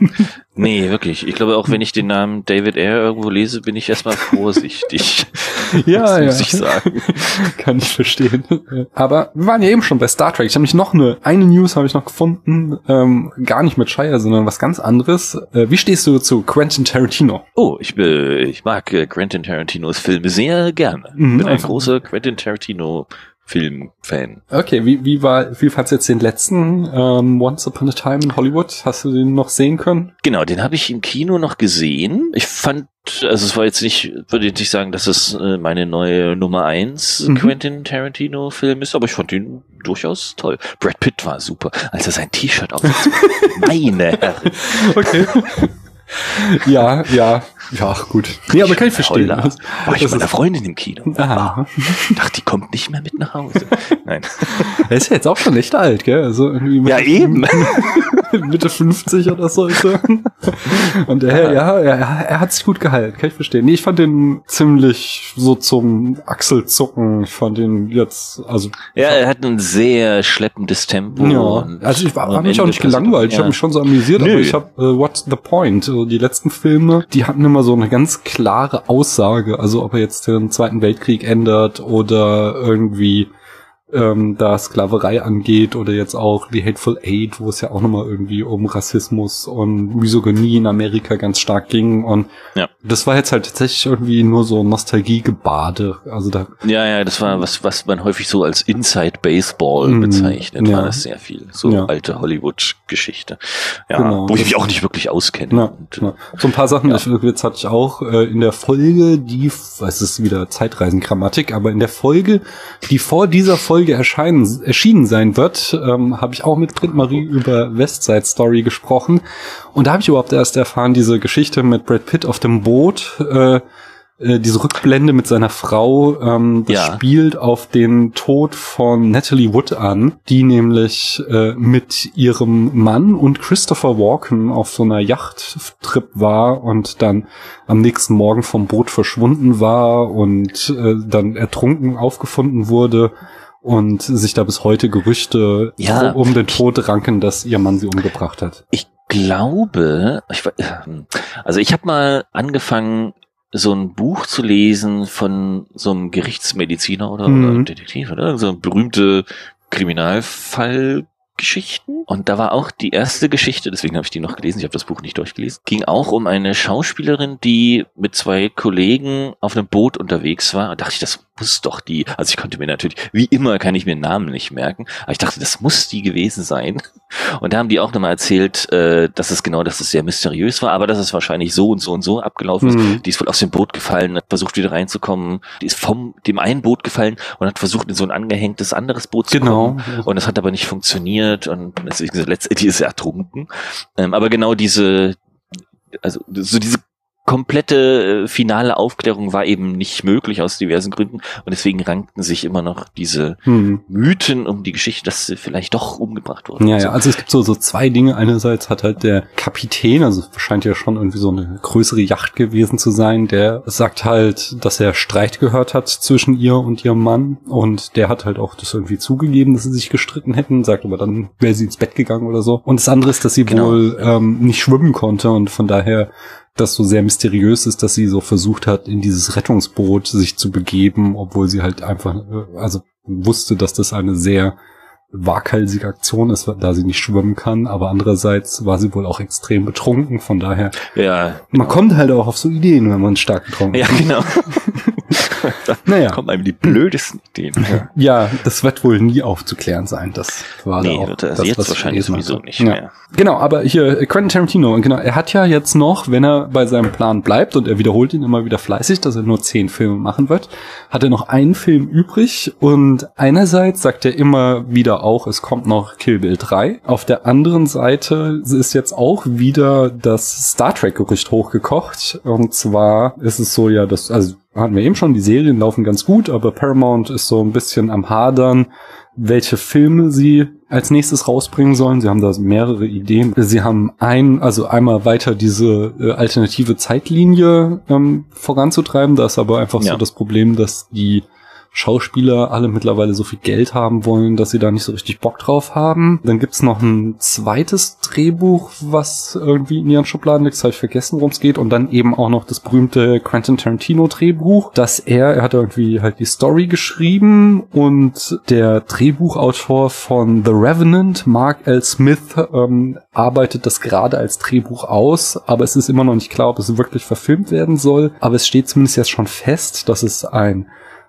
Nee, wirklich. Ich glaube, auch wenn ich den Namen David Ayer irgendwo lese, bin ich erstmal vorsichtig. ja, das muss ja. ich sagen. Kann ich verstehen. Aber wir waren ja eben schon bei Star Trek. Ich habe mich noch eine, eine News habe ich noch gefunden, ähm, gar nicht mit Shire, sondern was ganz anderes. Äh, wie stehst du zu Quentin Tarantino? Oh, ich, äh, ich mag äh, Quentin Tarantinos Filme sehr gerne. Mhm, bin ein großer Quentin Tarantino Filmfan. Okay, wie, wie war, wie fandst du jetzt den letzten ähm, Once Upon a Time in Hollywood? Hast du den noch sehen können? Genau, den habe ich im Kino noch gesehen. Ich fand, also es war jetzt nicht, würde ich nicht sagen, dass es äh, meine neue Nummer eins mhm. Quentin Tarantino Film ist, aber ich fand ihn durchaus toll. Brad Pitt war super, als er sein T-Shirt aufsetzte. Meine Herren. Okay. ja, ja, ja, gut. Nee, aber kann ich verstehen. War ich mit meiner Freundin im Kino. Aha. Dachte, die kommt nicht mehr mit nach Hause. Nein. Er ist ja jetzt auch schon echt alt, gell? Also irgendwie ja, eben. Mitte 50 oder so. Und er, ja, ja er, er hat sich gut gehalten, kann ich verstehen. Nee, ich fand den ziemlich so zum Achselzucken. Ich fand den jetzt, also. Ja, er hat ein sehr schleppendes Tempo. Ja, also ich war, mich auch nicht gelangweilt. Ich ja. habe mich schon so amüsiert, Nö. aber ich habe, uh, what's the point? Also die letzten Filme, die hatten immer so eine ganz klare Aussage. Also ob er jetzt den Zweiten Weltkrieg ändert oder irgendwie ähm, da Sklaverei angeht oder jetzt auch The Hateful Eight, wo es ja auch nochmal irgendwie um Rassismus und Misogynie in Amerika ganz stark ging und ja. das war jetzt halt tatsächlich irgendwie nur so Nostalgiegebade. Also da ja, ja, das war was, was man häufig so als Inside Baseball mm, bezeichnet, ja. war das sehr viel. So ja. alte Hollywood-Geschichte. Ja, genau, wo ich mich auch nicht wirklich auskenne. Ja, und, ja. So ein paar Sachen, das jetzt hatte ich auch äh, in der Folge, die, es ist wieder Zeitreisengrammatik, aber in der Folge, die vor dieser Folge Folge erscheinen, erschienen sein wird, ähm, habe ich auch mit Britt Marie über Westside Story gesprochen. Und da habe ich überhaupt erst erfahren, diese Geschichte mit Brad Pitt auf dem Boot, äh, äh, diese Rückblende mit seiner Frau, ähm, das ja. spielt auf den Tod von Natalie Wood an, die nämlich äh, mit ihrem Mann und Christopher Walken auf so einer Yachttrip war und dann am nächsten Morgen vom Boot verschwunden war und äh, dann ertrunken aufgefunden wurde und sich da bis heute Gerüchte ja, um den Tod ranken, dass ihr Mann sie umgebracht hat. Ich glaube, ich, also ich habe mal angefangen, so ein Buch zu lesen von so einem Gerichtsmediziner oder, mhm. oder Detektiv, oder? So berühmte Kriminalfall Geschichten. Und da war auch die erste Geschichte, deswegen habe ich die noch gelesen, ich habe das Buch nicht durchgelesen, ging auch um eine Schauspielerin, die mit zwei Kollegen auf einem Boot unterwegs war. Und dachte ich, das muss doch die, also ich konnte mir natürlich, wie immer kann ich mir Namen nicht merken, aber ich dachte, das muss die gewesen sein. Und da haben die auch nochmal erzählt, äh, dass es genau, dass es sehr mysteriös war, aber dass es wahrscheinlich so und so und so abgelaufen ist. Mhm. Die ist wohl aus dem Boot gefallen, hat versucht wieder reinzukommen. Die ist vom dem einen Boot gefallen und hat versucht, in so ein angehängtes anderes Boot zu genau. kommen. Und das hat aber nicht funktioniert und letztendlich ist er ertrunken. Ähm, aber genau diese, also so diese komplette äh, finale Aufklärung war eben nicht möglich aus diversen Gründen und deswegen rankten sich immer noch diese hm. Mythen um die Geschichte, dass sie vielleicht doch umgebracht wurden. Ja, ja, also es gibt so, so zwei Dinge. Einerseits hat halt der Kapitän, also scheint ja schon irgendwie so eine größere Yacht gewesen zu sein, der sagt halt, dass er Streit gehört hat zwischen ihr und ihrem Mann und der hat halt auch das irgendwie zugegeben, dass sie sich gestritten hätten, sagt aber dann wäre sie ins Bett gegangen oder so. Und das andere ist, dass sie genau. wohl ähm, nicht schwimmen konnte und von daher das so sehr mysteriös ist, dass sie so versucht hat, in dieses Rettungsboot sich zu begeben, obwohl sie halt einfach, äh, also wusste, dass das eine sehr waghalsige Aktion ist, da sie nicht schwimmen kann, aber andererseits war sie wohl auch extrem betrunken, von daher. Ja. Man kommt halt auch auf so Ideen, wenn man stark getrunken ist. Ja, genau. naja. kommen einem die blödesten Ideen. Ja. ja, das wird wohl nie aufzuklären sein. Das war nee, auch das, jetzt was wahrscheinlich sowieso hatte. nicht mehr. Genau, aber hier Quentin Tarantino, genau, er hat ja jetzt noch, wenn er bei seinem Plan bleibt und er wiederholt ihn immer wieder fleißig, dass er nur zehn Filme machen wird, hat er noch einen Film übrig und einerseits sagt er immer wieder auch, es kommt noch Kill Bill 3. Auf der anderen Seite ist jetzt auch wieder das Star Trek Gerücht hochgekocht und zwar ist es so ja, dass also hatten wir eben schon, die Serien laufen ganz gut, aber Paramount ist so ein bisschen am Hadern, welche Filme sie als nächstes rausbringen sollen. Sie haben da mehrere Ideen. Sie haben ein, also einmal weiter diese äh, alternative Zeitlinie ähm, voranzutreiben. Da ist aber einfach ja. so das Problem, dass die Schauspieler alle mittlerweile so viel Geld haben wollen, dass sie da nicht so richtig Bock drauf haben. Dann gibt's noch ein zweites Drehbuch, was irgendwie in ihren Schubladen liegt, das habe ich vergessen, worum es geht. Und dann eben auch noch das berühmte Quentin Tarantino Drehbuch, dass er, er hat irgendwie halt die Story geschrieben und der Drehbuchautor von The Revenant, Mark L. Smith, ähm, arbeitet das gerade als Drehbuch aus, aber es ist immer noch nicht klar, ob es wirklich verfilmt werden soll. Aber es steht zumindest jetzt schon fest, dass es ein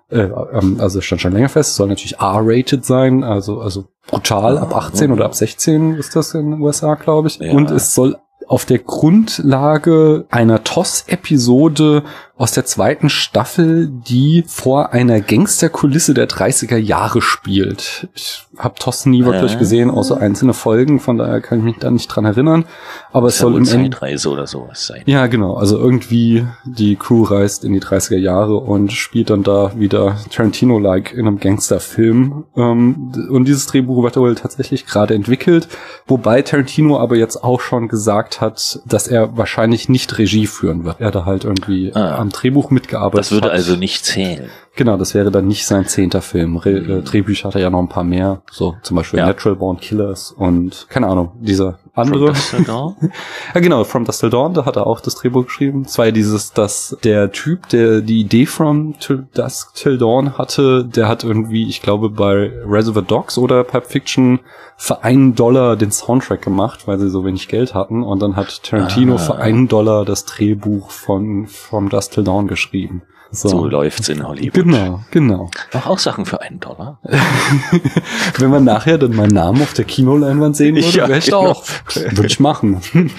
äh, ähm, also stand schon länger fest, soll natürlich R-rated sein, also, also brutal, ab 18 oder ab 16 ist das in den USA, glaube ich. Ja. Und es soll auf der Grundlage einer TOS-Episode aus der zweiten Staffel, die vor einer Gangsterkulisse der 30er Jahre spielt. Ich habe TOS nie wirklich äh. gesehen, außer einzelne Folgen, von daher kann ich mich da nicht dran erinnern. Aber es soll im Zeitreise oder sowas sein. Ja, genau. Also irgendwie die Crew reist in die 30er Jahre und spielt dann da wieder Tarantino-like in einem Gangsterfilm. Ähm, und dieses Drehbuch wird wohl tatsächlich gerade entwickelt, wobei Tarantino aber jetzt auch schon gesagt hat, dass er wahrscheinlich nicht Regie führen wird. Er da halt irgendwie ah am Drehbuch mitgearbeitet Das würde hat. also nicht zählen. Genau, das wäre dann nicht sein zehnter Film. Re äh, mhm. Drehbücher hat er ja noch ein paar mehr, so zum Beispiel ja. Natural Born Killers und keine Ahnung, dieser andere. From Dawn? ja, genau, From Dust Till Dawn, da hat er auch das Drehbuch geschrieben. Es war ja dieses, dass der Typ, der die Idee From Till Dusk Till Dawn hatte, der hat irgendwie, ich glaube, bei Reservoir Dogs oder Pulp Fiction für einen Dollar den Soundtrack gemacht, weil sie so wenig Geld hatten. Und dann hat Tarantino ah. für einen Dollar das Drehbuch von From Dust Till Dawn geschrieben. So. so läuft's in Hollywood. Genau, genau. Mach auch Sachen für einen Dollar. Wenn man nachher dann meinen Namen auf der Kinoleinwand sehen würde, ja, wäre ich genau. auch. Würde ich machen.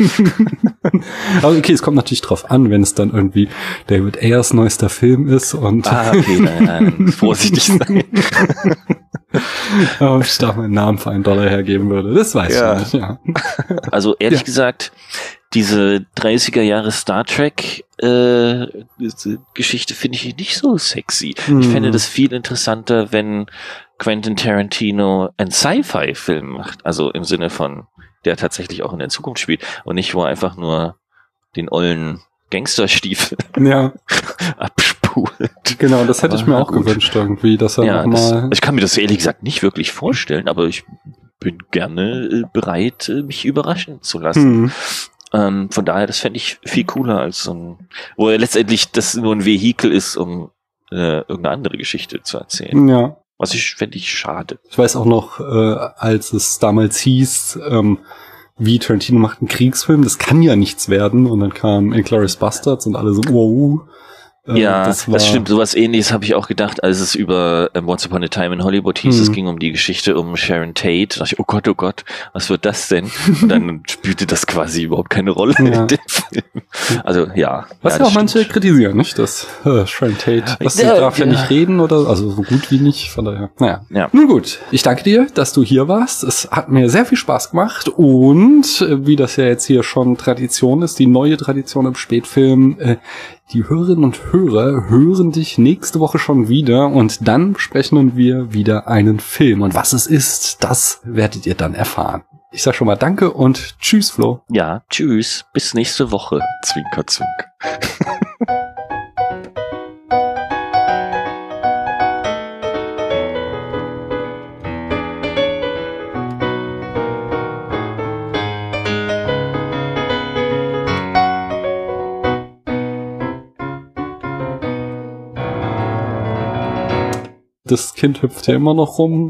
Aber okay, es kommt natürlich drauf an, wenn es dann irgendwie David Ayers neuester Film ist und. Ah, okay, nein, nein, vorsichtig sein. Aber ich da meinen Namen für einen Dollar hergeben würde, das weiß ja. ich nicht, ja. Also ehrlich ja. gesagt, diese 30er Jahre Star Trek äh, Geschichte finde ich nicht so sexy. Mhm. Ich fände hm. das viel interessanter, wenn Quentin Tarantino ein Sci-Fi-Film macht. Also im Sinne von, der tatsächlich auch in der Zukunft spielt und nicht, wo einfach nur den ollen Gangsterstiefel ja. abspult. Genau, das hätte aber ich mir auch gut. gewünscht irgendwie, dass er ja, mal. ich kann mir das ehrlich gesagt nicht wirklich vorstellen, aber ich bin gerne äh, bereit, äh, mich überraschen zu lassen. Mhm. Ähm, von daher, das fände ich viel cooler als so ein, wo er letztendlich das nur ein Vehikel ist, um äh, irgendeine andere Geschichte zu erzählen. Ja. Was ich fände ich schade. Ich weiß auch noch, äh, als es damals hieß, ähm, wie Tarantino macht einen Kriegsfilm, das kann ja nichts werden. Und dann kam Inglourious Bastards und alle so, wow, ja, das, das, stimmt. Sowas ähnliches habe ich auch gedacht, als es über ähm, Once Upon a Time in Hollywood hieß. Mhm. Es ging um die Geschichte um Sharon Tate. Da dachte ich, oh Gott, oh Gott, was wird das denn? Und dann spielte das quasi überhaupt keine Rolle ja. in dem Film. Also ja. Was ja, auch manche kritisieren, nicht? Das äh, Sharon Tate. Was ja, sie darf ja, ja nicht reden oder also so gut wie nicht. Von daher. Naja. Ja. Nun gut. Ich danke dir, dass du hier warst. Es hat mir sehr viel Spaß gemacht und äh, wie das ja jetzt hier schon Tradition ist, die neue Tradition im Spätfilm, äh, die Hörerinnen und Hörer hören dich nächste Woche schon wieder und dann besprechen wir wieder einen Film. Und was es ist, das werdet ihr dann erfahren. Ich sag schon mal Danke und Tschüss, Flo. Ja, tschüss. Bis nächste Woche. Zwinker, zwinker. das Kind hüpft ja immer noch rum